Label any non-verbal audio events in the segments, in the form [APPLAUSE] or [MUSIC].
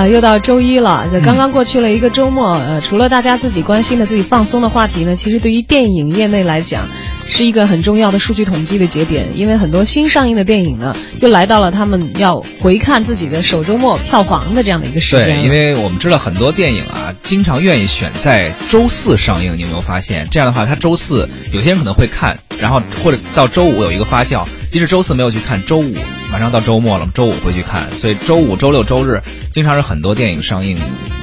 啊，又到周一了，这刚刚过去了一个周末。呃，除了大家自己关心的、自己放松的话题呢，其实对于电影业内来讲，是一个很重要的数据统计的节点。因为很多新上映的电影呢，又来到了他们要回看自己的首周末票房的这样的一个时间。对，因为我们知道很多电影啊，经常愿意选在周四上映。你有没有发现？这样的话，他周四有些人可能会看，然后或者到周五有一个发酵。即使周四没有去看，周五马上到周末了，周五会去看。所以周五、周六、周日经常是很多电影上映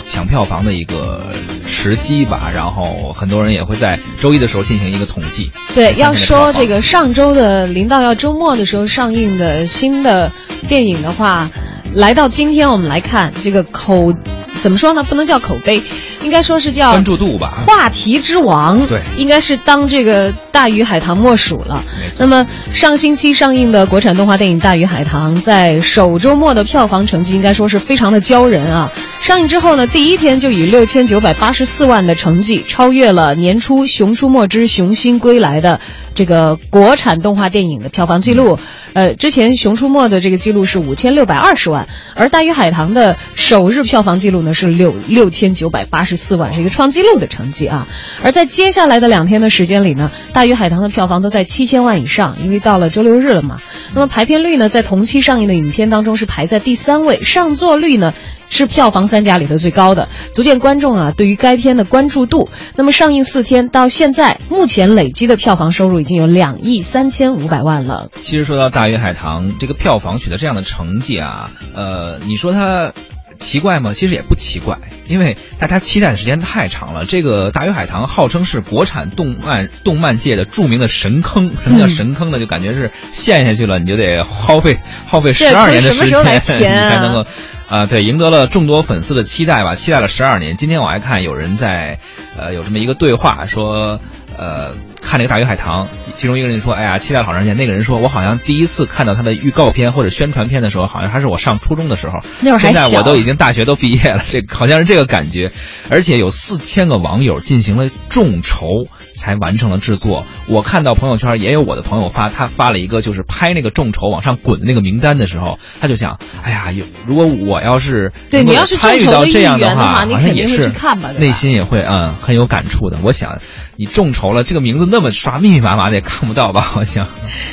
抢票房的一个时机吧。然后很多人也会在周一的时候进行一个统计。对，要说这个上周的临到要周末的时候上映的新的电影的话，来到今天我们来看这个口。怎么说呢？不能叫口碑，应该说是叫关注度吧。话题之王，对，应该是当这个《大鱼海棠》莫属了。那么上星期上映的国产动画电影《大鱼海棠》在首周末的票房成绩应该说是非常的骄人啊！上映之后呢，第一天就以六千九百八十四万的成绩超越了年初《熊出没之熊心归来》的。这个国产动画电影的票房记录，呃，之前《熊出没》的这个记录是五千六百二十万，而《大鱼海棠》的首日票房记录呢是六六千九百八十四万，是一个创纪录的成绩啊。而在接下来的两天的时间里呢，《大鱼海棠》的票房都在七千万以上，因为到了周六日了嘛。那么排片率呢，在同期上映的影片当中是排在第三位，上座率呢。是票房三甲里头最高的，足见观众啊对于该片的关注度。那么上映四天到现在，目前累积的票房收入已经有两亿三千五百万了。其实说到《大鱼海棠》这个票房取得这样的成绩啊，呃，你说它奇怪吗？其实也不奇怪，因为大家期待的时间太长了。这个《大鱼海棠》号称是国产动漫动漫界的著名的神坑。什么叫神坑呢？就感觉是陷下去了，你就得耗费耗费十二年的时间，[LAUGHS] 你才能够。啊，对，赢得了众多粉丝的期待吧，期待了十二年。今天我还看有人在，呃，有这么一个对话，说，呃，看这个《大鱼海棠》，其中一个人说，哎呀，期待好长时间。那个人说，我好像第一次看到他的预告片或者宣传片的时候，好像还是我上初中的时候。那会儿现在我都已经大学都毕业了，这好像是这个感觉。而且有四千个网友进行了众筹。才完成了制作。我看到朋友圈也有我的朋友发，他发了一个就是拍那个众筹往上滚的那个名单的时候，他就想，哎呀，有如果我要是对你要是参与到这样的话，你肯定会去看吧，内心也会嗯很有感触的。我想。你众筹了，这个名字那么刷，密密麻麻的也看不到吧？好像。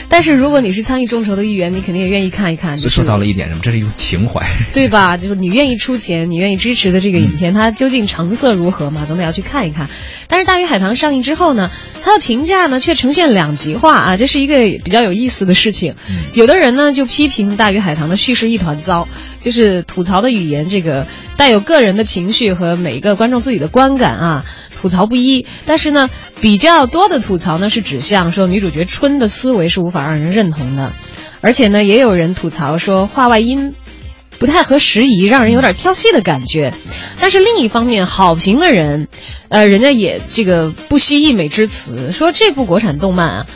但是如果你是参与众筹的一员，你肯定也愿意看一看。就说到了一点什么，这是一种情怀，对吧？就是你愿意出钱，你愿意支持的这个影片，它究竟成色如何嘛？总得要去看一看。但是《大鱼海棠》上映之后呢，它的评价呢却呈现两极化啊，这是一个比较有意思的事情。有的人呢就批评《大鱼海棠》的叙事一团糟，就是吐槽的语言这个带有个人的情绪和每一个观众自己的观感啊。吐槽不一，但是呢，比较多的吐槽呢是指向说女主角春的思维是无法让人认同的，而且呢，也有人吐槽说话外音不太合时宜，让人有点挑戏的感觉。但是另一方面，好评的人，呃，人家也这个不惜溢美之词，说这部国产动漫啊，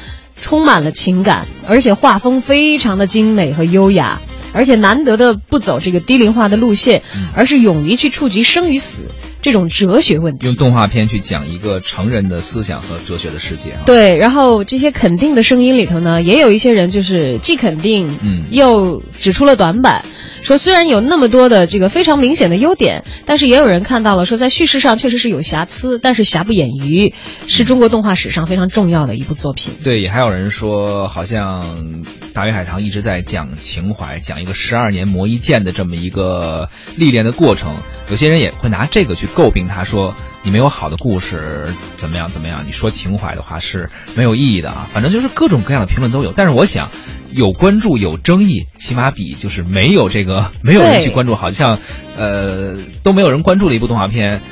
充满了情感，而且画风非常的精美和优雅，而且难得的不走这个低龄化的路线，而是勇于去触及生与死。这种哲学问题，用动画片去讲一个成人的思想和哲学的世界。对，然后这些肯定的声音里头呢，也有一些人就是既肯定，嗯，又指出了短板，说虽然有那么多的这个非常明显的优点，但是也有人看到了说在叙事上确实是有瑕疵，但是瑕不掩瑜，是中国动画史上非常重要的一部作品。对，也还有人说，好像《大鱼海棠》一直在讲情怀，讲一个十二年磨一剑的这么一个历练的过程。有些人也会拿这个去诟病他，说你没有好的故事，怎么样怎么样？你说情怀的话是没有意义的啊。反正就是各种各样的评论都有。但是我想，有关注有争议，起码比就是没有这个没有人去关注，好像呃都没有人关注的一部动画片。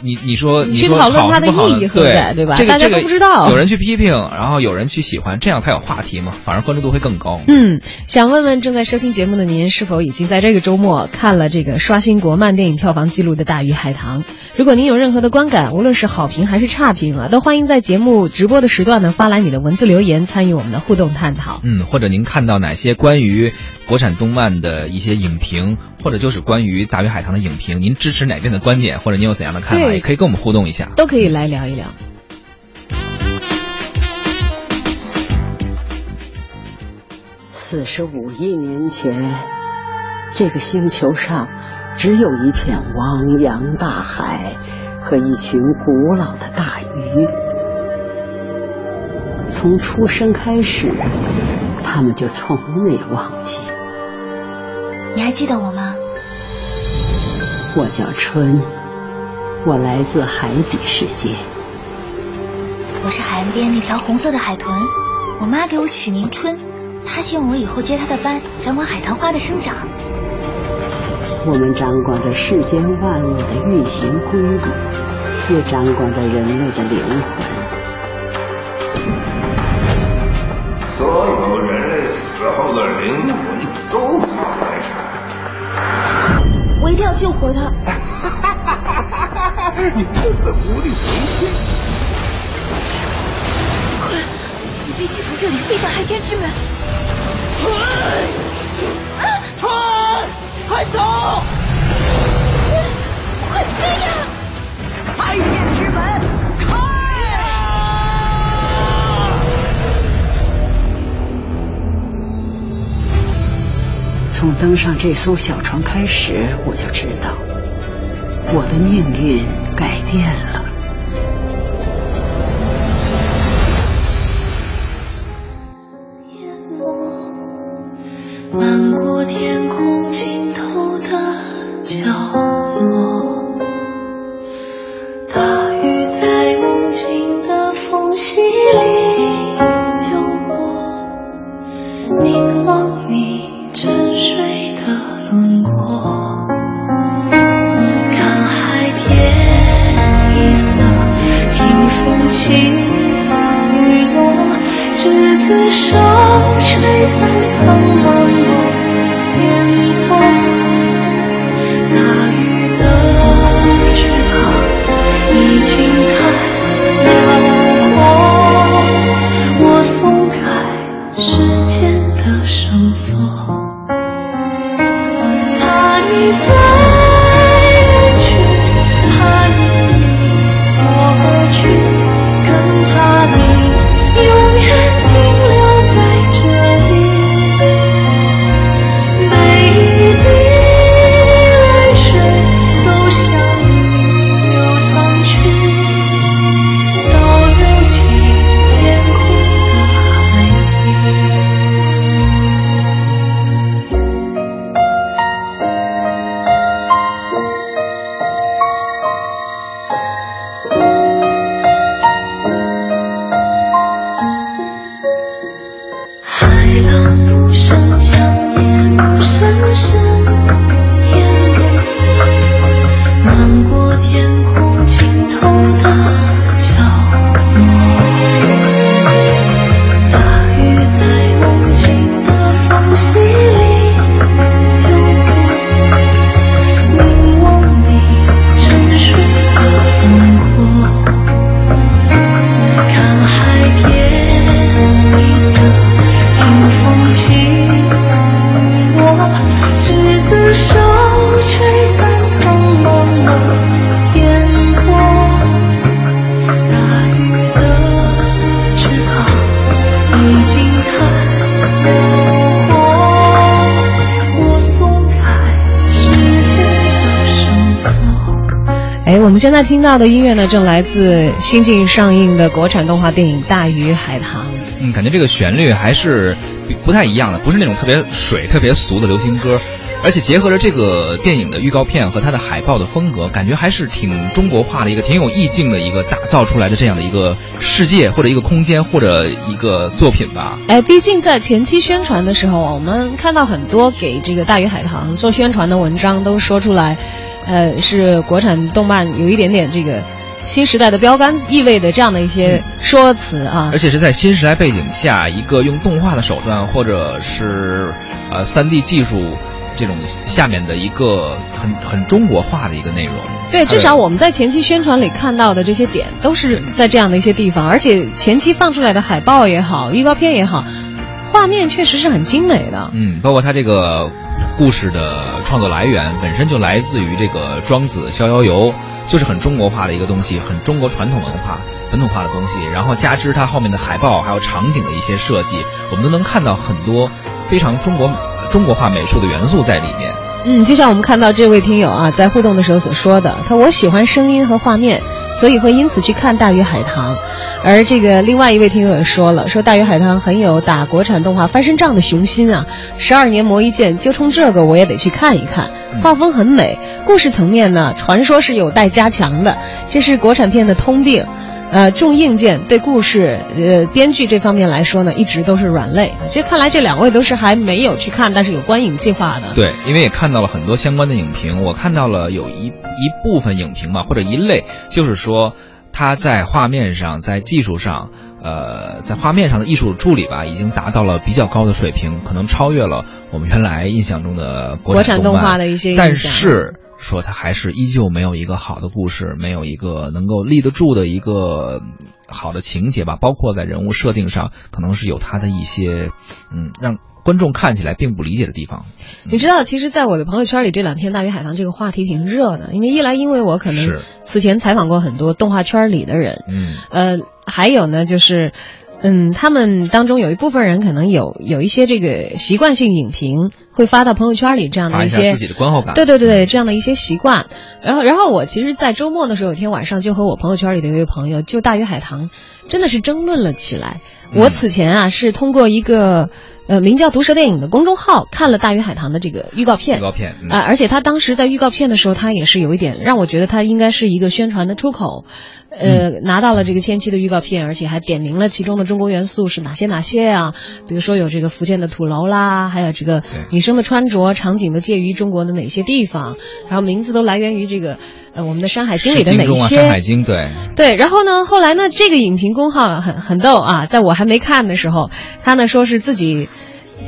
你你说你去讨论它的意义何在，对吧？大家都不知道。有人去批评，然后有人去喜欢，这样才有话题嘛，反而关注度会更高。嗯，想问问正在收听节目的您，是否已经在这个周末看了这个刷新国漫电影票房记录的《大鱼海棠》？如果您有任何的观感，无论是好评还是差评啊，都欢迎在节目直播的时段呢发来你的文字留言，参与我们的互动探讨。嗯，或者您看到哪些关于国产动漫的一些影评，或者就是关于《大鱼海棠》的影评，您支持哪边的观点，或者您有怎样的看法？也可以跟我们互动一下，都可以来聊一聊。四十五亿年前，这个星球上只有一片汪洋大海和一群古老的大鱼。从出生开始，他们就从没忘记。你还记得我吗？我叫春，我来自海底世界。我是海岸边那条红色的海豚，我妈给我取名春，她希望我以后接她的班，掌管海棠花的生长。我们掌管着世间万物的运行规律，也掌管着人类的灵魂。所有人类死后的灵魂都藏在这儿。我一定要救活他！你根本无力回天。快，你必须从这里飞上海天之门。春，春，快走！快飞呀！海天之门开！从登上这艘小船开始，我就知道我的命运改变了。吹散苍茫现在听到的音乐呢，正来自新近上映的国产动画电影《大鱼海棠》。嗯，感觉这个旋律还是不太一样的，不是那种特别水、特别俗的流行歌，而且结合着这个电影的预告片和它的海报的风格，感觉还是挺中国化的一个、挺有意境的一个打造出来的这样的一个世界或者一个空间或者一个作品吧。哎，毕竟在前期宣传的时候，我们看到很多给这个《大鱼海棠》做宣传的文章都说出来，呃，是国产动漫有一点点这个新时代的标杆意味的这样的一些说辞啊。而且是在新时代背景下，一个用动画的手段或者是呃三 D 技术这种下面的一个很很中国化的一个内容。对，至少我们在前期宣传里看到的这些点，都是在这样的一些地方，而且前期放出来的海报也好，预告片也好，画面确实是很精美的。嗯，包括它这个故事的创作来源本身就来自于这个庄子《逍遥游》，就是很中国化的一个东西，很中国传统文化、本土化的东西。然后加之它后面的海报还有场景的一些设计，我们都能看到很多非常中国中国化美术的元素在里面。嗯，就像我们看到这位听友啊，在互动的时候所说的，他我喜欢声音和画面，所以会因此去看《大鱼海棠》。而这个另外一位听友也说了，说《大鱼海棠》很有打国产动画翻身仗的雄心啊，十二年磨一剑，就冲这个我也得去看一看。画风很美，故事层面呢，传说是有待加强的，这是国产片的通病。呃，重硬件对故事、呃编剧这方面来说呢，一直都是软肋。这看来这两位都是还没有去看，但是有观影计划的。对，因为也看到了很多相关的影评，我看到了有一一部分影评嘛，或者一类，就是说它在画面上、在技术上，呃，在画面上的艺术处理吧，已经达到了比较高的水平，可能超越了我们原来印象中的国产动画的一些。但是。说他还是依旧没有一个好的故事，没有一个能够立得住的一个好的情节吧。包括在人物设定上，可能是有他的一些，嗯，让观众看起来并不理解的地方。你知道，其实，在我的朋友圈里，这两天《大鱼海棠》这个话题挺热的，因为一来，因为我可能此前采访过很多动画圈里的人，嗯，呃，还有呢，就是。嗯，他们当中有一部分人可能有有一些这个习惯性影评，会发到朋友圈里这样的一些自己的观后感。对对对，这样的一些习惯。然后，然后我其实，在周末的时候，有天晚上就和我朋友圈里的一位朋友就《大鱼海棠》真的是争论了起来。我此前啊是通过一个呃名叫“毒舌电影”的公众号看了《大鱼海棠》的这个预告片。预告片啊，而且他当时在预告片的时候，他也是有一点让我觉得他应该是一个宣传的出口。呃，拿到了这个前期的预告片，而且还点明了其中的中国元素是哪些哪些啊？比如说有这个福建的土楼啦，还有这个女生的穿着场景都介于中国的哪些地方，然后名字都来源于这个呃我们的《山海经》里的哪些？山海经对对。然后呢，后来呢，这个影评公号很很逗啊，在我还没看的时候，他呢说是自己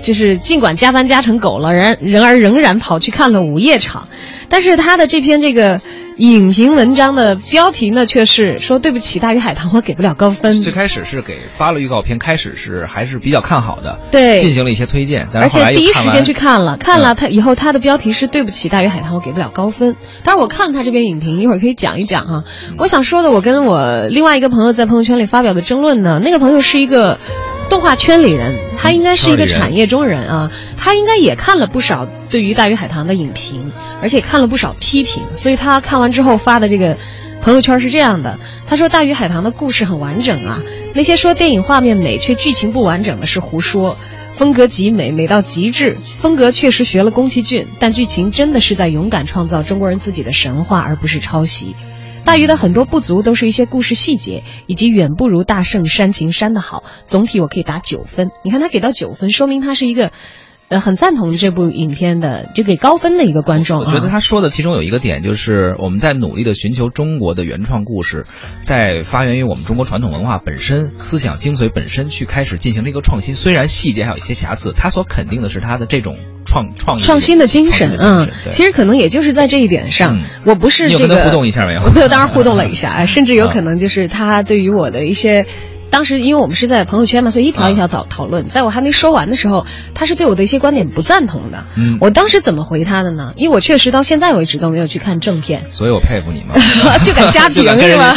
就是尽管加班加成狗了，然然而仍然跑去看了午夜场，但是他的这篇这个。影评文章的标题呢，却是说对不起，大鱼海棠，我给不了高分。最开始是给发了预告片，开始是还是比较看好的，对，进行了一些推荐，而且第一时间去看了，看了他以后，他的标题是对不起，大鱼海棠，我给不了高分。但是，我看了他这篇影评，一会儿可以讲一讲啊。我想说的，我跟我另外一个朋友在朋友圈里发表的争论呢，那个朋友是一个。动画圈里人，他应该是一个产业中人啊，他应该也看了不少对于《大鱼海棠》的影评，而且看了不少批评，所以他看完之后发的这个朋友圈是这样的：他说，《大鱼海棠》的故事很完整啊，那些说电影画面美却剧情不完整的是胡说，风格极美，美到极致，风格确实学了宫崎骏，但剧情真的是在勇敢创造中国人自己的神话，而不是抄袭。大鱼的很多不足都是一些故事细节，以及远不如大圣煽情煽的好。总体我可以打九分。你看他给到九分，说明他是一个。呃，很赞同这部影片的，就给高分的一个观众。我觉得他说的其中有一个点，就是我们在努力的寻求中国的原创故事，在发源于我们中国传统文化本身、思想精髓本身去开始进行了一个创新。虽然细节还有一些瑕疵，他所肯定的是他的这种创创创新的精神。嗯，其实可能也就是在这一点上，我不是这个互动一下没有？我当然互动了一下，[LAUGHS] 甚至有可能就是他对于我的一些。当时因为我们是在朋友圈嘛，所以一条一条讨讨论。在我还没说完的时候，他是对我的一些观点不赞同的。嗯，我当时怎么回他的呢？因为我确实到现在为止都没有去看正片，所以我佩服你嘛，[LAUGHS] 就敢瞎评 [LAUGHS] 是吧？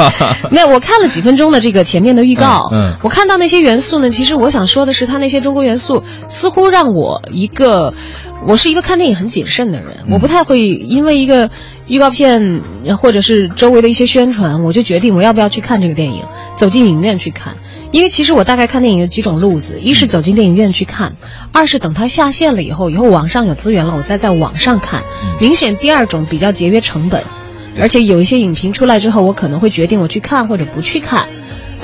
[LAUGHS] 没有，我看了几分钟的这个前面的预告。嗯，我看到那些元素呢，其实我想说的是，他那些中国元素似乎让我一个，我是一个看电影很谨慎的人，我不太会因为一个。预告片或者是周围的一些宣传，我就决定我要不要去看这个电影，走进影院去看。因为其实我大概看电影有几种路子：一是走进电影院去看；二是等它下线了以后，以后网上有资源了，我再在网上看。明显第二种比较节约成本，而且有一些影评出来之后，我可能会决定我去看或者不去看。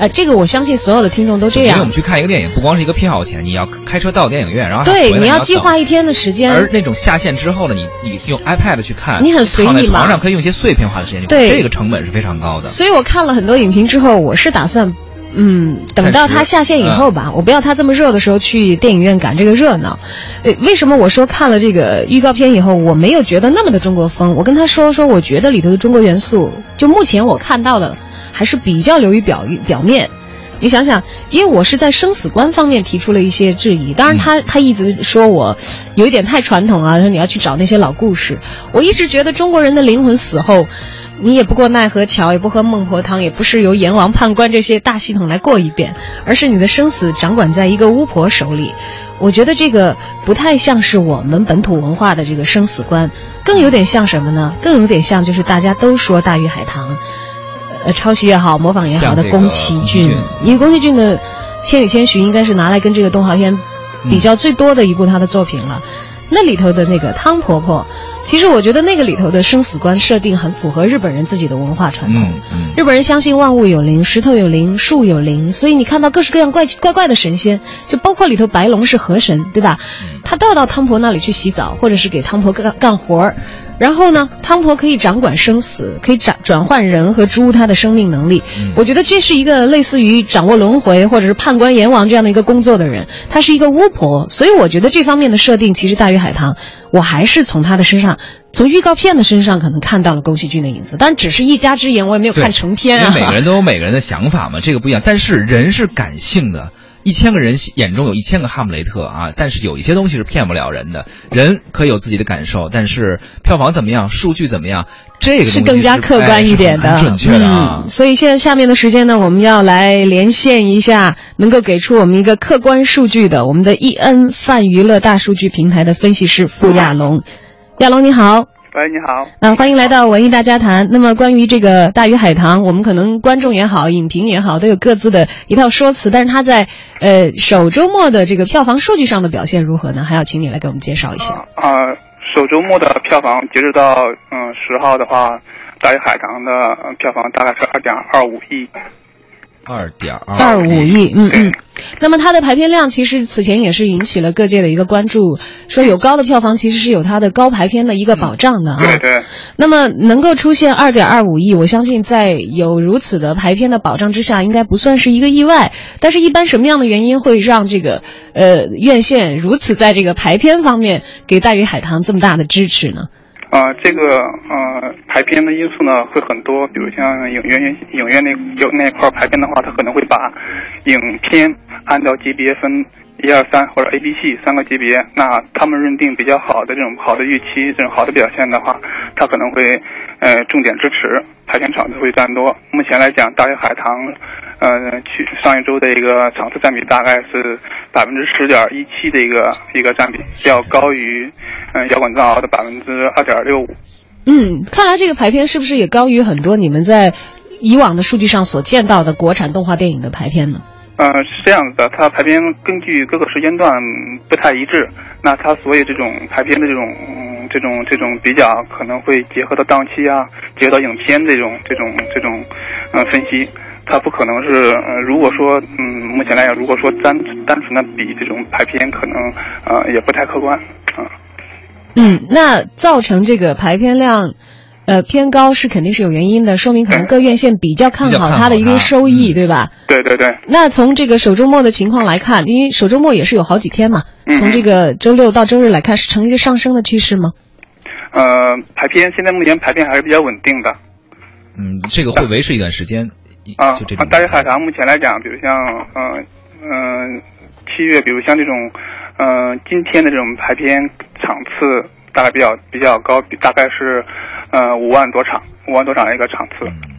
呃，这个我相信所有的听众都这样。因为我们去看一个电影，不光是一个票钱，你要开车到电影院，然后对，你要计划一天的时间。而那种下线之后呢，你你用 iPad 去看，你很随意嘛，床上可以用一些碎片化的时间，对，这个成本是非常高的。所以我看了很多影评之后，我是打算，嗯，等到它下线以后吧，我不要它这么热的时候去电影院赶这个热闹。呃，为什么我说看了这个预告片以后，我没有觉得那么的中国风？我跟他说说，我觉得里头的中国元素，就目前我看到的还是比较流于表表面。你想想，因为我是在生死观方面提出了一些质疑。当然，他他一直说我有一点太传统啊，说你要去找那些老故事。我一直觉得中国人的灵魂死后，你也不过奈何桥，也不喝孟婆汤，也不是由阎王判官这些大系统来过一遍，而是你的生死掌管在一个巫婆手里。我觉得这个不太像是我们本土文化的这个生死观，更有点像什么呢？更有点像就是大家都说《大鱼海棠》，呃，抄袭也好，模仿也好的宫崎骏骏，因为宫崎骏的《千与千寻》应该是拿来跟这个动画片比较最多的一部他的作品了。那里头的那个汤婆婆，其实我觉得那个里头的生死观设定很符合日本人自己的文化传统。嗯嗯，日本人相信万物有灵，石头有灵，树有灵，所以你看到各式各样怪怪怪的神仙，就包括里头白龙是河神，对吧？他都要到汤婆那里去洗澡，或者是给汤婆干干活儿。然后呢，汤婆可以掌管生死，可以转转换人和猪它的生命能力。嗯我觉得这是一个类似于掌握轮回或者是判官阎王这样的一个工作的人，她是一个巫婆，所以我觉得这方面的设定，其实大鱼海棠，我还是从她的身上，从预告片的身上可能看到了宫崎骏的影子，当然只是一家之言，我也没有看成片啊。因为每个人都有每个人的想法嘛，这个不一样。但是人是感性的，一千个人眼中有一千个哈姆雷特啊。但是有一些东西是骗不了人的，人可以有自己的感受，但是票房怎么样，数据怎么样，这个是更加客观一点的，哎很准确的啊嗯。。所以现在下面的时间呢，我们要来连线一下，能够给出我们一个客观数据的，我们的易恩泛娱乐大数据平台的分析师傅亚龙。亚龙你好。喂，你好。嗯，欢迎来到文艺大家谈。那么关于这个《大鱼海棠》，我们可能观众也好，影评也好，都有各自的一套说辞。但是它在呃首周末的这个票房数据上的表现如何呢？还要请你来给我们介绍一下。啊、首周末的票房截止到嗯十号的话，《大鱼海棠》的呃票房大概是二点二五亿。二点二五亿，[COUGHS] 嗯嗯。那么它的排片量其实此前也是引起了各界的一个关注，说有高的票房其实是有它的高排片的一个保障的啊。对对，那么能够出现二点二五亿，我相信在有如此的排片的保障之下，应该不算是一个意外。但是，一般什么样的原因会让这个呃院线如此在这个排片方面给《大鱼海棠》这么大的支持呢？呃，这个呃排片的因素呢会很多，比如像影院影院那有那块排片的话，它可能会把影片按照级别分一二三或者 A、B、C 三个级别，那他们认定比较好的这种好的预期，这种好的表现的话，它可能会呃重点支持排片场次会占多。目前来讲，《大鱼海棠》呃去上一周的一个场次占比大概是百分之十点一七的一个一个占比，要高于嗯、呃摇滚藏獒的百分之二点六五。嗯，看来这个排片是不是也高于很多你们在以往的数据上所见到的国产动画电影的排片呢？呃，是这样子的，它排片根据各个时间段嗯不太一致，那它所以这种排片的这种、嗯、这种这种比较可能会结合到档期啊，结合到影片这种这种这种呃分析，它不可能是呃如果说嗯目前来讲，如果说单单纯的比这种排片，可能呃也不太客观啊。嗯，那造成这个排片量，呃偏高是肯定是有原因的，说明可能各院线比较看好好它的一个收益，嗯对吧？对对对，那从这个首周末的情况来看，因为首周末也是有好几天嘛，嗯从这个周六到周日来看，是呈一个上升的趋势吗？呃，排片现在目前排片还是比较稳定的。嗯，这个会维持一段时间，一啊，就这种。大鱼海棠目前来讲，比如像嗯嗯、七月，比如像这种嗯、呃今天的这种排片场次大概比较比较高，大概是呃五万多场，五万多场的一个场次。嗯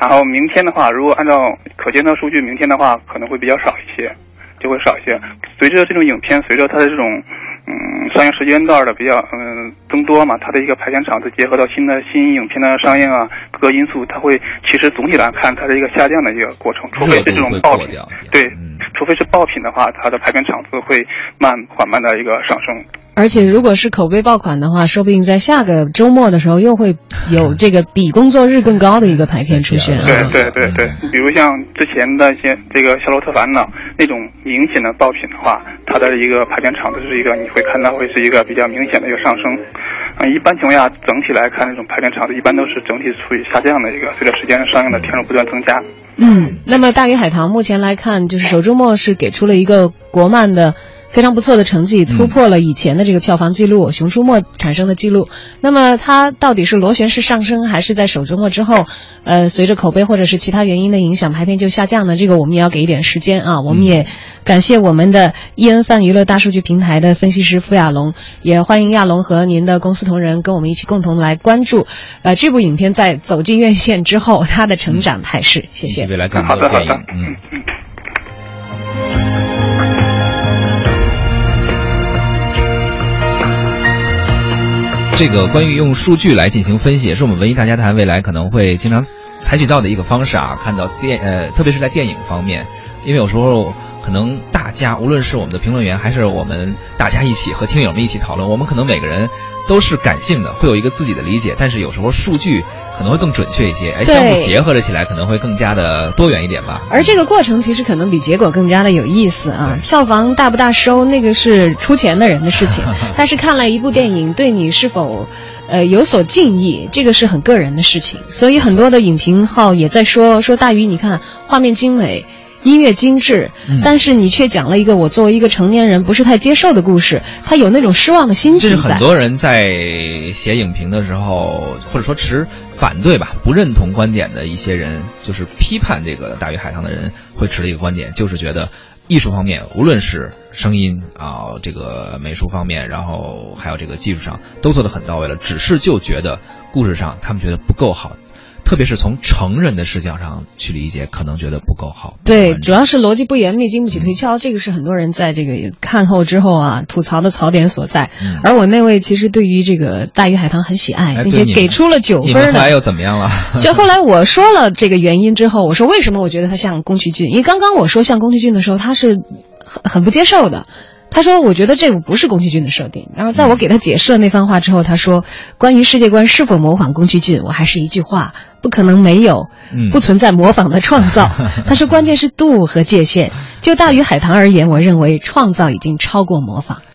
然后明天的话，如果按照可见的数据，明天的话可能会比较少一些，就会少一些。随着这种影片，随着它的这种嗯上映时间段的比较嗯增多嘛，它的一个排片场次结合到新的新影片的上映啊，各个因素，它会其实总体来看它是一个下降的一个过程，除非是这种爆品，对嗯，除非是爆品的话，它的排片场次会慢缓慢的一个上升。而且如果是口碑爆款的话，说不定在下个周末的时候又会有 [LAUGHS] 这个比工作日更高的一个排片出现啊。对对对对，比如像之前的一些这个《夏洛特烦恼》那种明显的爆品的话，它的一个排片场次是一个你会看到会是一个比较明显的一个上升。嗯，一般情况下，整体来看，那种排片场次一般都是整体处于下降的一个，随着时间上映的天数不断增加。嗯，那么《大鱼海棠》目前来看，就是首周末是给出了一个国漫的非常不错的成绩，突破了以前的这个票房记录，熊出没》产生的记录。那么它到底是螺旋式上升，还是在首周末之后，呃，随着口碑或者是其他原因的影响，排片就下降呢？这个我们也要给一点时间啊。我们也感谢我们的伊恩范娱乐大数据平台的分析师付亚龙，也欢迎亚龙和您的公司同仁跟我们一起共同来关注，呃，这部影片在走进院线之后它的成长态势。谢谢。未来更好的好的多的电影，，嗯。嗯。这个关于用数据来进行分析，也是我们文艺大家谈未来可能会经常采取到的一个方式啊。看到电呃，特别是在电影方面，因为有时候可能大家无论是我们的评论员，还是我们大家一起和听友们一起讨论，我们可能每个人都是感性的，会有一个自己的理解，但是有时候数据可能会更准确一些，哎，相互结合了起来，可能会更加的多元一点吧。而这个过程其实可能比结果更加的有意思啊！票房大不大收，那个是出钱的人的事情，[LAUGHS] 但是看了一部电影对你是否，呃有所敬意，这个是很个人的事情。所以很多的影评号也在说说大鱼，你看画面精美。音乐精致，嗯但是你却讲了一个我作为一个成年人不是太接受的故事，他有那种失望的心情这是。很多人在写影评的时候，或者说持反对吧、不认同观点的一些人，就是批判这个《大鱼海棠》的人会持的一个观点，就是觉得艺术方面，无论是声音啊、这个美术方面，然后还有这个技术上，都做得很到位了，只是就觉得故事上他们觉得不够好。特别是从成人的视角上去理解，可能觉得不够好。对，主要是逻辑不严密，经不起推敲，这个是很多人在这个看后之后啊吐槽的槽点所在。嗯而我那位其实对于这个《大鱼海棠》很喜爱，并且给出了九分后来又怎么样了？[LAUGHS] 就后来我说了这个原因之后，我说为什么我觉得他像宫崎骏？因为刚刚我说像宫崎骏的时候，他是很很不接受的。他说：“我觉得这个不是宫崎骏的设定。”然后在我给他解释了那番话之后，他说：“关于世界观是否模仿宫崎骏，我还是一句话，不可能没有，嗯不存在模仿的创造。[LAUGHS] ”他说：“关键是度和界限。就大鱼海棠而言，我认为创造已经超过模仿。”